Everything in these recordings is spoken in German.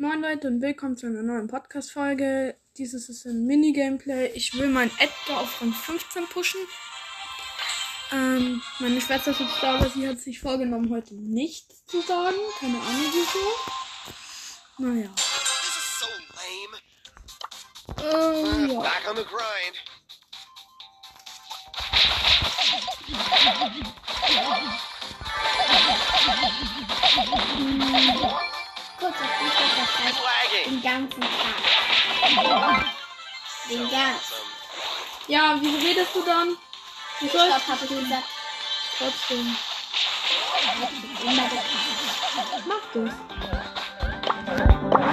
Moin Leute und willkommen zu einer neuen Podcast-Folge. Dieses ist ein Mini-Gameplay. Ich will meinen Edgar auf Rang 15 pushen. Ähm, meine Schwester ist jetzt da, aber sie hat sich vorgenommen, heute nichts zu sagen. Keine Ahnung wieso. Naja. Is so. Ähm, ja. Kurz auf den ganzen Tag. Den ganzen. Ja, wieso redest du dann? Wie soll ich? Hab ich gesagt. Trotzdem. Mach du's.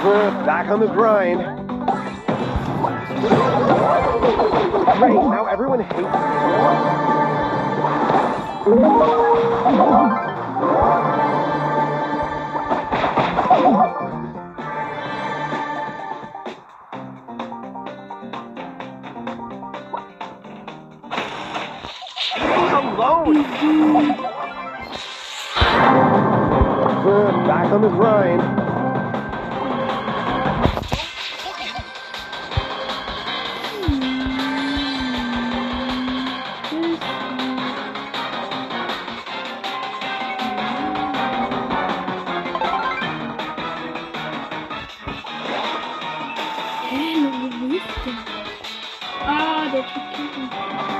We're back on the grind. Right, now everyone hates me. alone. Back on the grind. Hello, wisdom. Ah, oh, the chicken.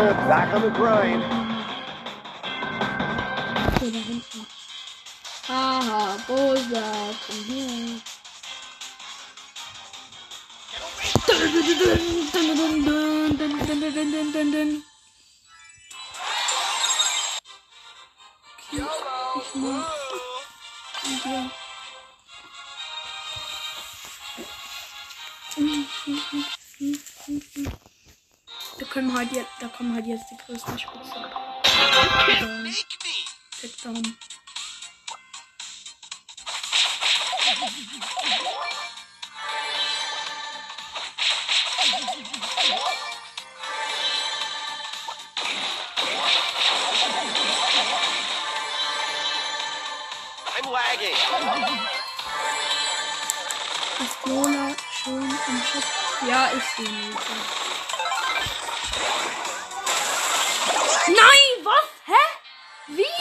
Back on the grind. Haha, uh, bullseye from here. Yellow. kommen halt jetzt, da kommen halt jetzt die größten Spitzen. Takedown. Das Bola schön im Schopf. Ja, ist so niedlich. Nein, was? Hä? Wie?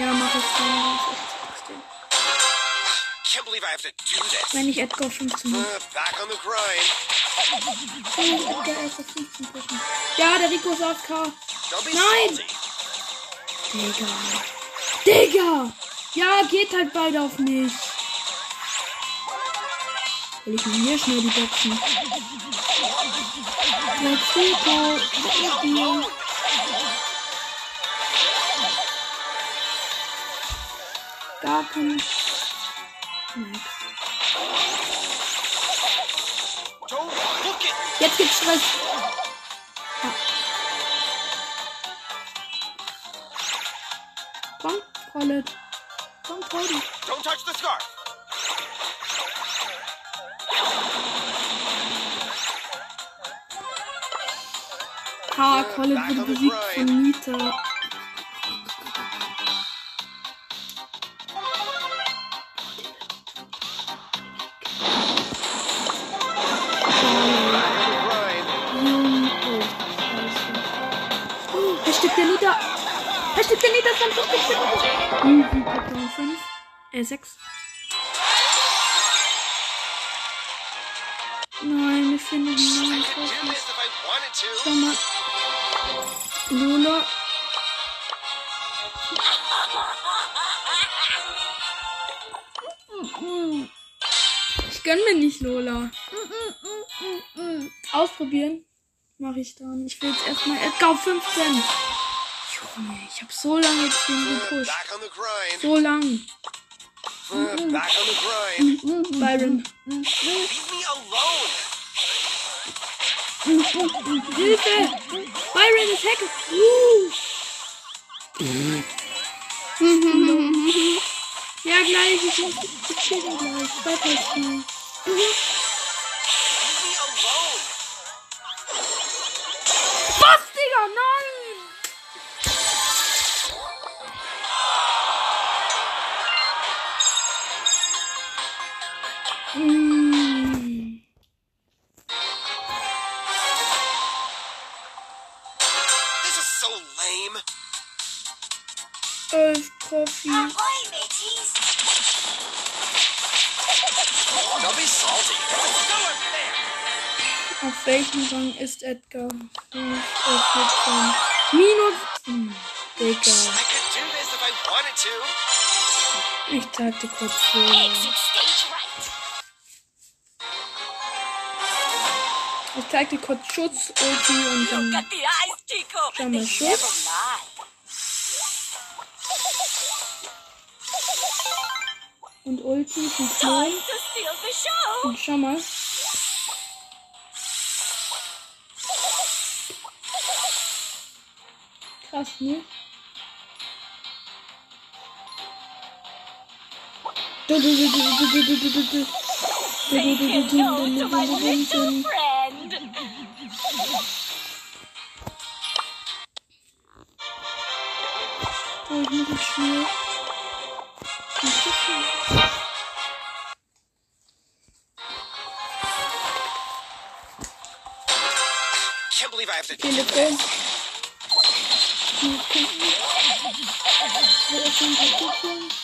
Ja, mach ich so. Wenn ich Edgar 15 mache. Ja, der Rico ist AFK. Nein! Digga. Digga! Ja, geht halt bald auf mich. Will ich mir hier schnell die Boxen. Let's. Alone. Gar kein. Jetzt gibt's Stress. K. Colin wurde besiegt von Nita. Hashtag der Nita. Hashtag der Nita 20. Hashtag der Nita 5. Äh, 6. finde ich nicht Schau mal. Lola. Ich gönn mir nicht Lola. Ausprobieren mache ich dann. Ich will jetzt erstmal Edgar auf 5 Cent. Junge, ich habe so lange jetzt den gepusht. So lang. Byron. Leave me alone. Hilfe! Byron ist Hacker! Uh. ja, gleich. Ich muss ich schäle gleich. Weiterspielen. Mhm. Was, Digga? Nein! so lame. Elf Profi. Auf welchem Rang ist Edgar? Minus. Hm, Digga. Ich tagte kurz vor. Ich zeig dir kurz Schutz, Ulti und dann. at the eyes, Chico. Schau They mal, never Schutz. lie. Und Ulti von Time Klon. to steal the show. Und schau mal. Krass, ne? Du, du, du, du, du, du, du, du, du, du. Say hello to my little friend. Ich kann nicht mehr. Ich kann nicht. mehr. Ich kann nicht. mehr.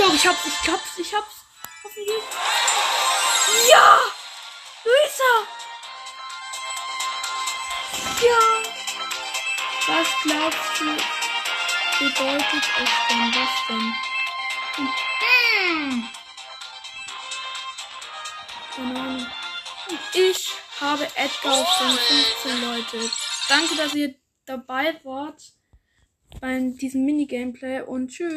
Ich glaube, ich hab's, ich hab's, ich hab's. Hoffentlich. Ja! Luisa! Ja! Was glaubst du, bedeutet es denn? Was denn? Hm. Ahnung. Ich habe Edgar von 15 Leute. Danke, dass ihr dabei wart bei diesem Mini-Gameplay und tschüss.